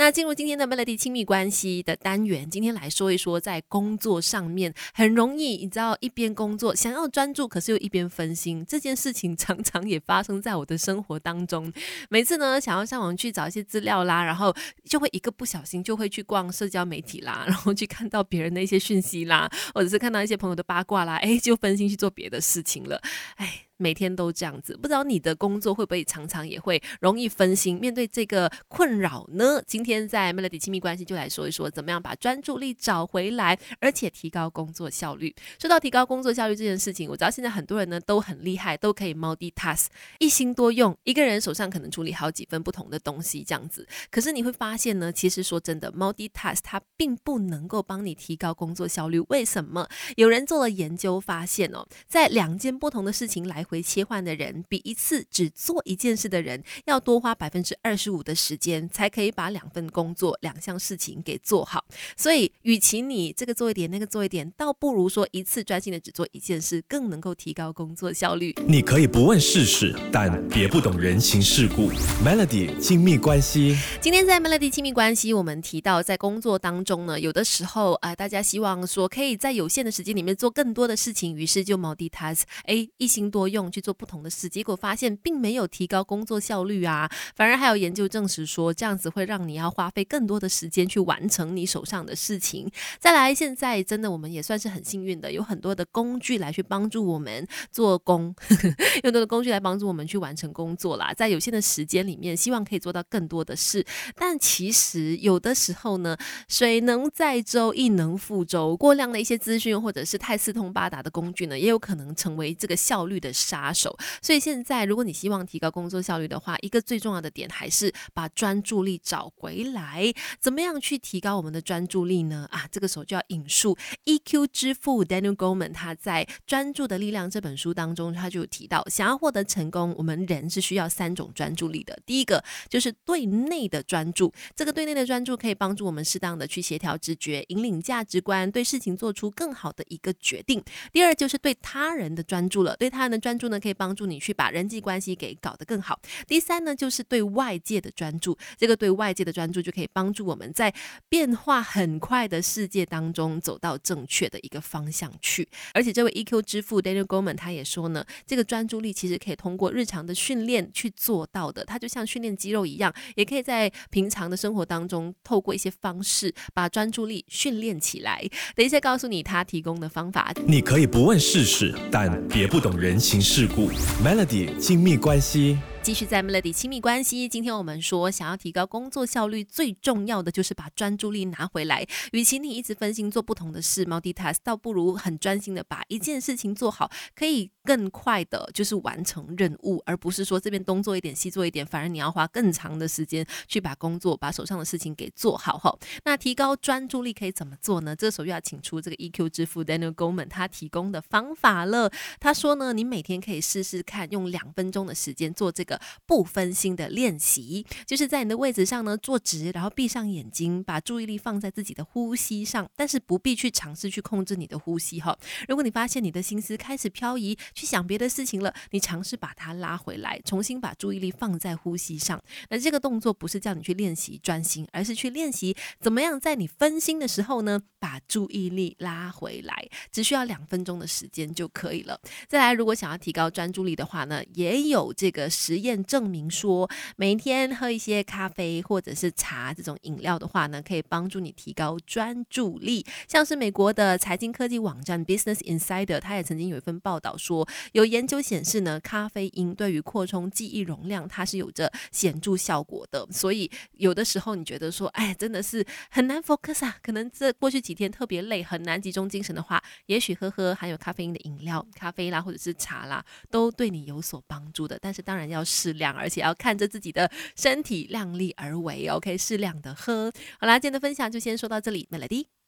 那进入今天的 Melody 亲密关系的单元，今天来说一说在工作上面很容易，你知道一边工作想要专注，可是又一边分心，这件事情常常也发生在我的生活当中。每次呢，想要上网去找一些资料啦，然后就会一个不小心就会去逛社交媒体啦，然后去看到别人的一些讯息啦，或者是看到一些朋友的八卦啦，哎，就分心去做别的事情了，哎。每天都这样子，不知道你的工作会不会常常也会容易分心？面对这个困扰呢？今天在 Melody 亲密关系就来说一说，怎么样把专注力找回来，而且提高工作效率。说到提高工作效率这件事情，我知道现在很多人呢都很厉害，都可以 multitask，一心多用，一个人手上可能处理好几份不同的东西这样子。可是你会发现呢，其实说真的，multitask 它并不能够帮你提高工作效率。为什么？有人做了研究发现哦，在两件不同的事情来。回切换的人比一次只做一件事的人要多花百分之二十五的时间，才可以把两份工作、两项事情给做好。所以，与其你这个做一点，那个做一点，倒不如说一次专心的只做一件事，更能够提高工作效率。你可以不问世事，但别不懂人情世故。Melody 亲密关系，今天在 Melody 亲密关系，我们提到在工作当中呢，有的时候啊，大家希望说可以在有限的时间里面做更多的事情，于是就 multitask，哎，一心多用。去做不同的事，结果发现并没有提高工作效率啊，反而还有研究证实说，这样子会让你要花费更多的时间去完成你手上的事情。再来，现在真的我们也算是很幸运的，有很多的工具来去帮助我们做工，有很多的工具来帮助我们去完成工作啦。在有限的时间里面，希望可以做到更多的事。但其实有的时候呢，水能载舟，亦能覆舟。过量的一些资讯或者是太四通八达的工具呢，也有可能成为这个效率的。杀手，所以现在如果你希望提高工作效率的话，一个最重要的点还是把专注力找回来。怎么样去提高我们的专注力呢？啊，这个时候就要引述 EQ 之父 Daniel Goleman 他在《专注的力量》这本书当中，他就提到，想要获得成功，我们人是需要三种专注力的。第一个就是对内的专注，这个对内的专注可以帮助我们适当的去协调直觉，引领价值观，对事情做出更好的一个决定。第二就是对他人的专注了，对他人的专专注呢，可以帮助你去把人际关系给搞得更好。第三呢，就是对外界的专注，这个对外界的专注就可以帮助我们在变化很快的世界当中走到正确的一个方向去。而且这位 EQ 之父 Daniel Goleman 他也说呢，这个专注力其实可以通过日常的训练去做到的。它就像训练肌肉一样，也可以在平常的生活当中透过一些方式把专注力训练起来。等一下告诉你他提供的方法。你可以不问世事，但别不懂人情。事故，Melody 亲密关系。继续在 Melody 亲密关系，今天我们说，想要提高工作效率，最重要的就是把专注力拿回来。与其你一直分心做不同的事，multitask，倒不如很专心的把一件事情做好，可以更快的，就是完成任务，而不是说这边东做一点，西做一点，反而你要花更长的时间去把工作、把手上的事情给做好。哈，那提高专注力可以怎么做呢？这时候又要请出这个 EQ 之父 Daniel Goleman 他提供的方法了。他说呢，你每天可以试试看，用两分钟的时间做这个。不分心的练习，就是在你的位置上呢坐直，然后闭上眼睛，把注意力放在自己的呼吸上，但是不必去尝试去控制你的呼吸哈。如果你发现你的心思开始漂移，去想别的事情了，你尝试把它拉回来，重新把注意力放在呼吸上。那这个动作不是叫你去练习专心，而是去练习怎么样在你分心的时候呢，把注意力拉回来。只需要两分钟的时间就可以了。再来，如果想要提高专注力的话呢，也有这个实验。证明说，每天喝一些咖啡或者是茶这种饮料的话呢，可以帮助你提高专注力。像是美国的财经科技网站 Business Insider，他也曾经有一份报道说，有研究显示呢，咖啡因对于扩充记忆容量，它是有着显著效果的。所以有的时候你觉得说，哎，真的是很难 focus 啊，可能这过去几天特别累，很难集中精神的话，也许喝喝含有咖啡因的饮料，咖啡啦或者是茶啦，都对你有所帮助的。但是当然要适量，而且要看着自己的身体量力而为，OK，适量的喝。好啦，今天的分享就先说到这里，Melody。